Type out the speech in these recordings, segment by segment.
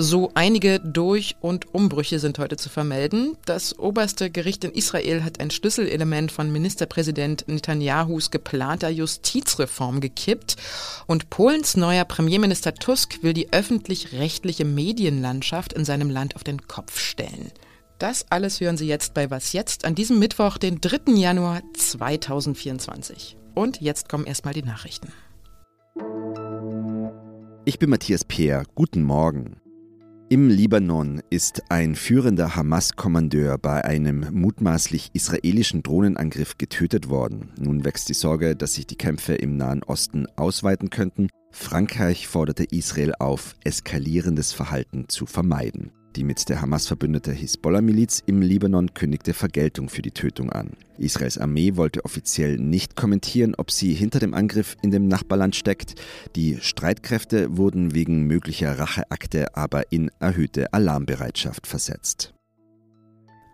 So einige Durch- und Umbrüche sind heute zu vermelden. Das oberste Gericht in Israel hat ein Schlüsselelement von Ministerpräsident Netanyahus geplanter Justizreform gekippt. Und Polens neuer Premierminister Tusk will die öffentlich-rechtliche Medienlandschaft in seinem Land auf den Kopf stellen. Das alles hören Sie jetzt bei Was jetzt an diesem Mittwoch, den 3. Januar 2024. Und jetzt kommen erstmal die Nachrichten. Ich bin Matthias Peer. Guten Morgen. Im Libanon ist ein führender Hamas-Kommandeur bei einem mutmaßlich israelischen Drohnenangriff getötet worden. Nun wächst die Sorge, dass sich die Kämpfe im Nahen Osten ausweiten könnten. Frankreich forderte Israel auf, eskalierendes Verhalten zu vermeiden. Die mit der Hamas verbündete Hisbollah-Miliz im Libanon kündigte Vergeltung für die Tötung an. Israels Armee wollte offiziell nicht kommentieren, ob sie hinter dem Angriff in dem Nachbarland steckt. Die Streitkräfte wurden wegen möglicher Racheakte aber in erhöhte Alarmbereitschaft versetzt.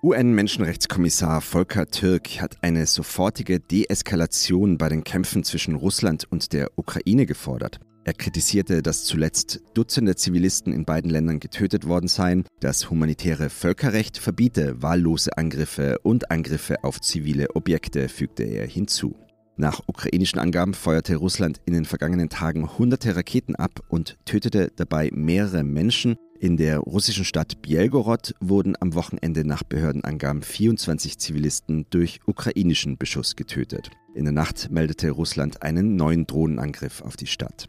UN-Menschenrechtskommissar Volker Türk hat eine sofortige Deeskalation bei den Kämpfen zwischen Russland und der Ukraine gefordert. Er kritisierte, dass zuletzt Dutzende Zivilisten in beiden Ländern getötet worden seien. Das humanitäre Völkerrecht verbiete wahllose Angriffe und Angriffe auf zivile Objekte, fügte er hinzu. Nach ukrainischen Angaben feuerte Russland in den vergangenen Tagen hunderte Raketen ab und tötete dabei mehrere Menschen. In der russischen Stadt Bielgorod wurden am Wochenende nach Behördenangaben 24 Zivilisten durch ukrainischen Beschuss getötet. In der Nacht meldete Russland einen neuen Drohnenangriff auf die Stadt.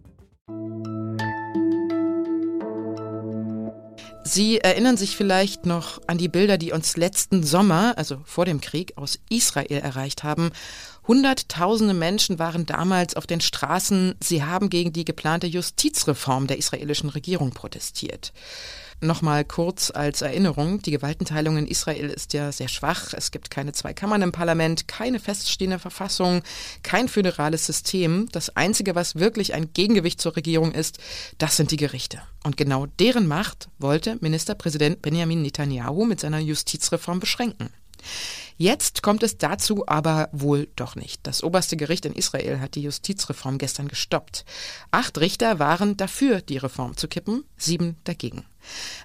Sie erinnern sich vielleicht noch an die Bilder, die uns letzten Sommer, also vor dem Krieg, aus Israel erreicht haben. Hunderttausende Menschen waren damals auf den Straßen. Sie haben gegen die geplante Justizreform der israelischen Regierung protestiert. Nochmal kurz als Erinnerung, die Gewaltenteilung in Israel ist ja sehr schwach. Es gibt keine zwei Kammern im Parlament, keine feststehende Verfassung, kein föderales System. Das Einzige, was wirklich ein Gegengewicht zur Regierung ist, das sind die Gerichte. Und genau deren Macht wollte Ministerpräsident Benjamin Netanyahu mit seiner Justizreform beschränken. Jetzt kommt es dazu aber wohl doch nicht. Das oberste Gericht in Israel hat die Justizreform gestern gestoppt. Acht Richter waren dafür, die Reform zu kippen, sieben dagegen.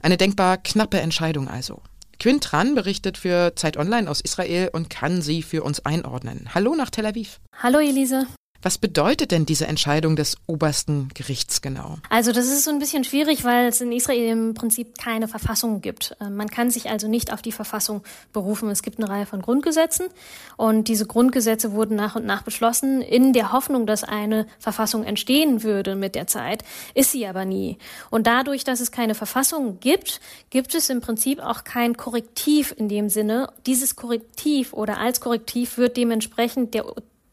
Eine denkbar knappe Entscheidung also. Quinn Tran berichtet für Zeit Online aus Israel und kann sie für uns einordnen. Hallo nach Tel Aviv. Hallo Elise. Was bedeutet denn diese Entscheidung des obersten Gerichts genau? Also das ist so ein bisschen schwierig, weil es in Israel im Prinzip keine Verfassung gibt. Äh, man kann sich also nicht auf die Verfassung berufen. Es gibt eine Reihe von Grundgesetzen und diese Grundgesetze wurden nach und nach beschlossen in der Hoffnung, dass eine Verfassung entstehen würde mit der Zeit, ist sie aber nie. Und dadurch, dass es keine Verfassung gibt, gibt es im Prinzip auch kein Korrektiv in dem Sinne. Dieses Korrektiv oder als Korrektiv wird dementsprechend der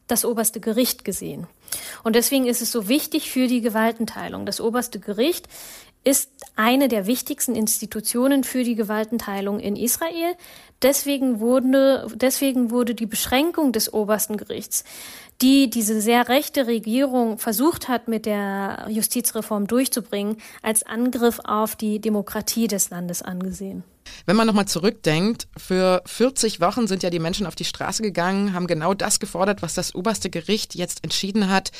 das oberste Gericht gesehen. Und deswegen ist es so wichtig für die Gewaltenteilung. Das oberste Gericht ist eine der wichtigsten Institutionen für die Gewaltenteilung in Israel. Deswegen wurde, deswegen wurde die Beschränkung des obersten Gerichts, die diese sehr rechte Regierung versucht hat, mit der Justizreform durchzubringen, als Angriff auf die Demokratie des Landes angesehen. Wenn man nochmal zurückdenkt, für 40 Wochen sind ja die Menschen auf die Straße gegangen, haben genau das gefordert, was das oberste Gericht jetzt entschieden hat.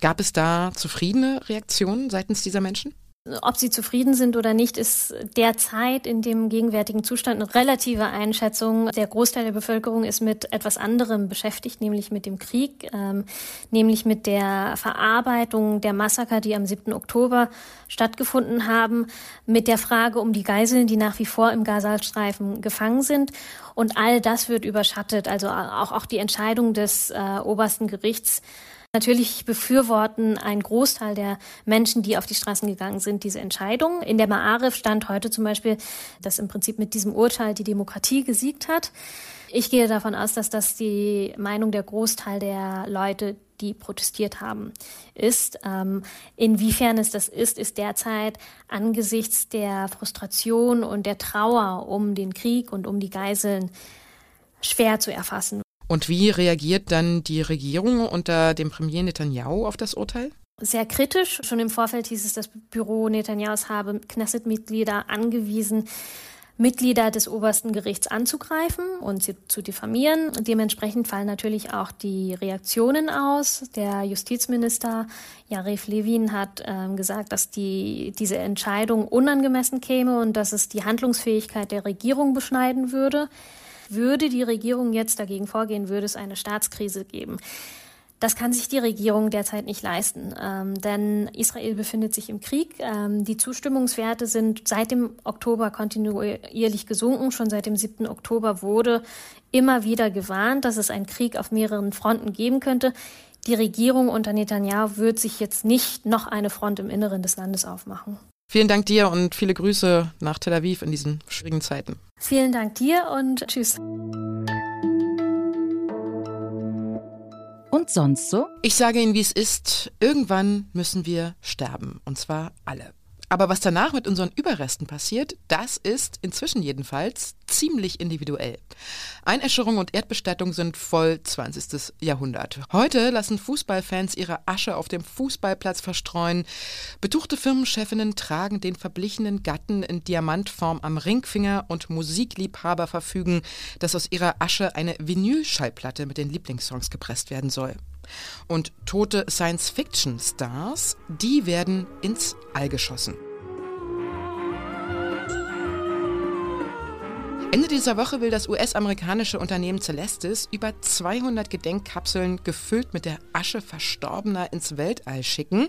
Gab es da zufriedene Reaktionen seitens dieser Menschen? Ob sie zufrieden sind oder nicht, ist derzeit in dem gegenwärtigen Zustand eine relative Einschätzung. Der Großteil der Bevölkerung ist mit etwas anderem beschäftigt, nämlich mit dem Krieg, ähm, nämlich mit der Verarbeitung der Massaker, die am 7. Oktober stattgefunden haben, mit der Frage um die Geiseln, die nach wie vor im Gazastreifen gefangen sind. Und all das wird überschattet, also auch, auch die Entscheidung des äh, obersten Gerichts Natürlich befürworten ein Großteil der Menschen, die auf die Straßen gegangen sind, diese Entscheidung. In der Maarif stand heute zum Beispiel, dass im Prinzip mit diesem Urteil die Demokratie gesiegt hat. Ich gehe davon aus, dass das die Meinung der Großteil der Leute, die protestiert haben, ist. Ähm, inwiefern es das ist, ist derzeit angesichts der Frustration und der Trauer um den Krieg und um die Geiseln schwer zu erfassen. Und wie reagiert dann die Regierung unter dem Premier Netanyahu auf das Urteil? Sehr kritisch. Schon im Vorfeld hieß es, das Büro Netanyahus habe Knesset-Mitglieder angewiesen, Mitglieder des obersten Gerichts anzugreifen und sie zu diffamieren. Dementsprechend fallen natürlich auch die Reaktionen aus. Der Justizminister Jaref Levin hat äh, gesagt, dass die, diese Entscheidung unangemessen käme und dass es die Handlungsfähigkeit der Regierung beschneiden würde. Würde die Regierung jetzt dagegen vorgehen, würde es eine Staatskrise geben. Das kann sich die Regierung derzeit nicht leisten, ähm, denn Israel befindet sich im Krieg. Ähm, die Zustimmungswerte sind seit dem Oktober kontinuierlich gesunken. Schon seit dem 7. Oktober wurde immer wieder gewarnt, dass es einen Krieg auf mehreren Fronten geben könnte. Die Regierung unter Netanyahu wird sich jetzt nicht noch eine Front im Inneren des Landes aufmachen. Vielen Dank dir und viele Grüße nach Tel Aviv in diesen schwierigen Zeiten. Vielen Dank dir und tschüss. Und sonst so? Ich sage Ihnen, wie es ist. Irgendwann müssen wir sterben. Und zwar alle. Aber was danach mit unseren Überresten passiert, das ist inzwischen jedenfalls ziemlich individuell. Einäscherung und Erdbestattung sind voll 20. Jahrhundert. Heute lassen Fußballfans ihre Asche auf dem Fußballplatz verstreuen. Betuchte Firmenchefinnen tragen den verblichenen Gatten in Diamantform am Ringfinger und Musikliebhaber verfügen, dass aus ihrer Asche eine Vinylschallplatte mit den Lieblingssongs gepresst werden soll. Und tote Science-Fiction-Stars, die werden ins All geschossen. Ende dieser Woche will das US-amerikanische Unternehmen Celestis über 200 Gedenkkapseln gefüllt mit der Asche Verstorbener ins Weltall schicken.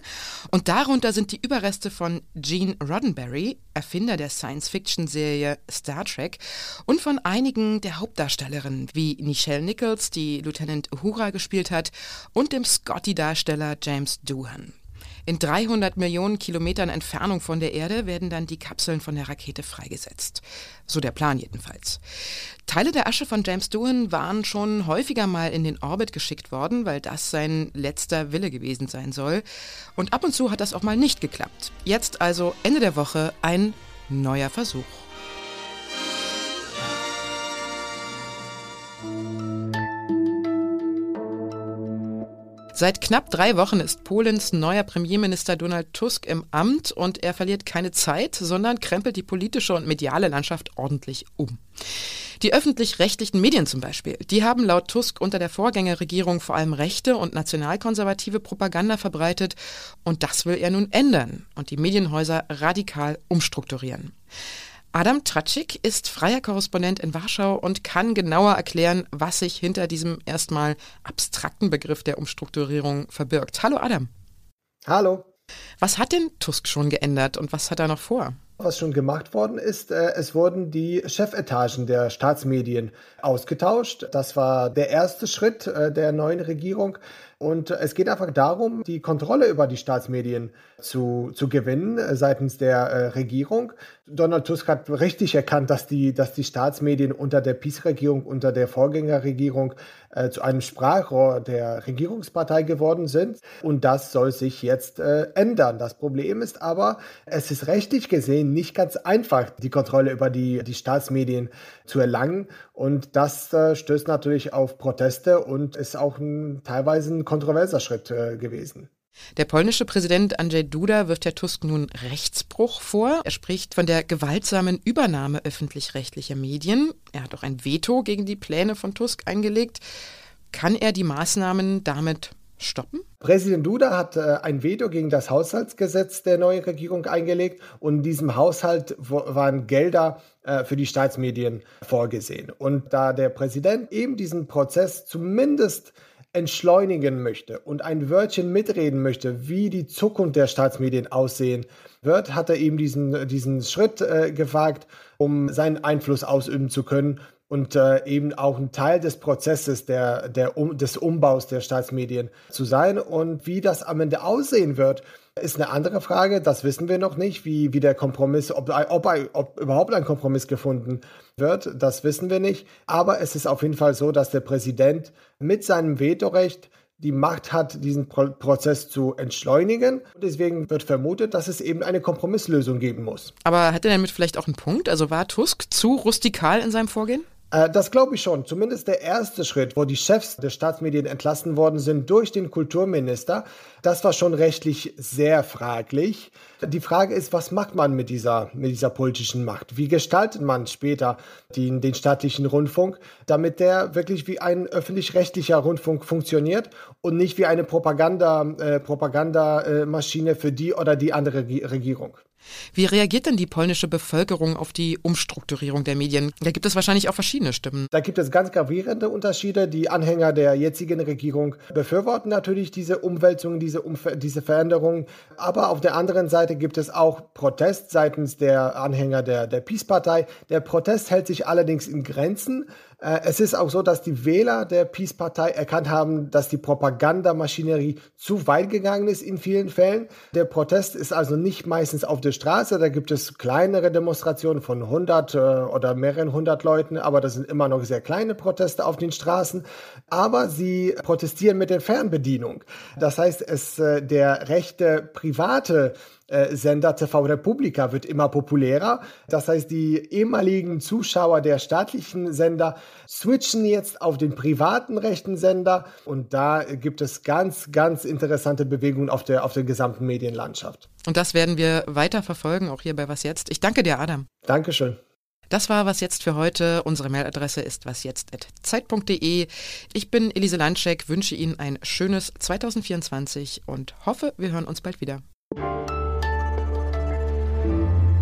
Und darunter sind die Überreste von Gene Roddenberry, Erfinder der Science-Fiction-Serie Star Trek, und von einigen der Hauptdarstellerinnen, wie Nichelle Nichols, die Lieutenant Uhura gespielt hat, und dem Scotty-Darsteller James Doohan. In 300 Millionen Kilometern Entfernung von der Erde werden dann die Kapseln von der Rakete freigesetzt. So der Plan jedenfalls. Teile der Asche von James Doohan waren schon häufiger mal in den Orbit geschickt worden, weil das sein letzter Wille gewesen sein soll. Und ab und zu hat das auch mal nicht geklappt. Jetzt also Ende der Woche ein neuer Versuch. Seit knapp drei Wochen ist Polens neuer Premierminister Donald Tusk im Amt und er verliert keine Zeit, sondern krempelt die politische und mediale Landschaft ordentlich um. Die öffentlich-rechtlichen Medien zum Beispiel, die haben laut Tusk unter der Vorgängerregierung vor allem rechte und nationalkonservative Propaganda verbreitet und das will er nun ändern und die Medienhäuser radikal umstrukturieren. Adam Traczyk ist freier Korrespondent in Warschau und kann genauer erklären, was sich hinter diesem erstmal abstrakten Begriff der Umstrukturierung verbirgt. Hallo Adam. Hallo. Was hat denn Tusk schon geändert und was hat er noch vor? Was schon gemacht worden ist, äh, es wurden die Chefetagen der Staatsmedien ausgetauscht. Das war der erste Schritt äh, der neuen Regierung. Und es geht einfach darum, die Kontrolle über die Staatsmedien zu, zu gewinnen äh, seitens der äh, Regierung. Donald Tusk hat richtig erkannt, dass die, dass die Staatsmedien unter der PiS-Regierung, unter der Vorgängerregierung äh, zu einem Sprachrohr der Regierungspartei geworden sind. Und das soll sich jetzt äh, ändern. Das Problem ist aber, es ist rechtlich gesehen nicht ganz einfach, die Kontrolle über die, die Staatsmedien zu erlangen. Und das äh, stößt natürlich auf Proteste und ist auch ein, teilweise ein kontroverser Schritt äh, gewesen. Der polnische Präsident Andrzej Duda wirft der Tusk nun Rechtsbruch vor. Er spricht von der gewaltsamen Übernahme öffentlich-rechtlicher Medien. Er hat auch ein Veto gegen die Pläne von Tusk eingelegt. Kann er die Maßnahmen damit stoppen? Präsident Duda hat äh, ein Veto gegen das Haushaltsgesetz der neuen Regierung eingelegt und in diesem Haushalt waren Gelder äh, für die Staatsmedien vorgesehen. Und da der Präsident eben diesen Prozess zumindest entschleunigen möchte und ein Wörtchen mitreden möchte, wie die Zukunft der Staatsmedien aussehen wird, hat er eben diesen, diesen Schritt äh, gewagt, um seinen Einfluss ausüben zu können und äh, eben auch ein Teil des Prozesses der, der um, des Umbaus der Staatsmedien zu sein. Und wie das am Ende aussehen wird, ist eine andere Frage. Das wissen wir noch nicht, wie, wie der Kompromiss, ob, ob, ob überhaupt ein Kompromiss gefunden wird. Das wissen wir nicht. Aber es ist auf jeden Fall so, dass der Präsident mit seinem Vetorecht die Macht hat, diesen Pro Prozess zu entschleunigen. Und deswegen wird vermutet, dass es eben eine Kompromisslösung geben muss. Aber hat er damit vielleicht auch einen Punkt? Also war Tusk zu rustikal in seinem Vorgehen? Äh, das glaube ich schon. Zumindest der erste Schritt, wo die Chefs der Staatsmedien entlassen worden sind durch den Kulturminister, das war schon rechtlich sehr fraglich. Die Frage ist, was macht man mit dieser, mit dieser politischen Macht? Wie gestaltet man später den, den staatlichen Rundfunk, damit der wirklich wie ein öffentlich-rechtlicher Rundfunk funktioniert und nicht wie eine Propaganda, äh, Propagandamaschine für die oder die andere Regierung? Wie reagiert denn die polnische Bevölkerung auf die Umstrukturierung der Medien? Da gibt es wahrscheinlich auch verschiedene Stimmen. Da gibt es ganz gravierende Unterschiede. Die Anhänger der jetzigen Regierung befürworten natürlich diese Umwälzungen, diese, Umf diese Veränderungen. Aber auf der anderen Seite gibt es auch Protest seitens der Anhänger der, der Peace-Partei. Der Protest hält sich allerdings in Grenzen. Äh, es ist auch so, dass die Wähler der Peace-Partei erkannt haben, dass die Propagandamaschinerie zu weit gegangen ist in vielen Fällen. Der Protest ist also nicht meistens auf der Straße. Da gibt es kleinere Demonstrationen von 100 äh, oder mehreren hundert Leuten, aber das sind immer noch sehr kleine Proteste auf den Straßen. Aber sie protestieren mit der Fernbedienung. Das heißt, es äh, der rechte private Sender TV Republika wird immer populärer. Das heißt, die ehemaligen Zuschauer der staatlichen Sender switchen jetzt auf den privaten rechten Sender und da gibt es ganz, ganz interessante Bewegungen auf der, auf der gesamten Medienlandschaft. Und das werden wir weiter verfolgen, auch hier bei Was Jetzt. Ich danke dir, Adam. Dankeschön. Das war was jetzt für heute. Unsere Mailadresse ist wasjetzt.zeit.de. Ich bin Elise Landschek, wünsche Ihnen ein schönes 2024 und hoffe, wir hören uns bald wieder.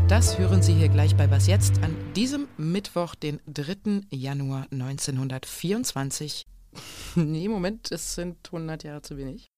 Das hören Sie hier gleich bei Was Jetzt an diesem Mittwoch, den 3. Januar 1924. nee, Moment, es sind 100 Jahre zu wenig.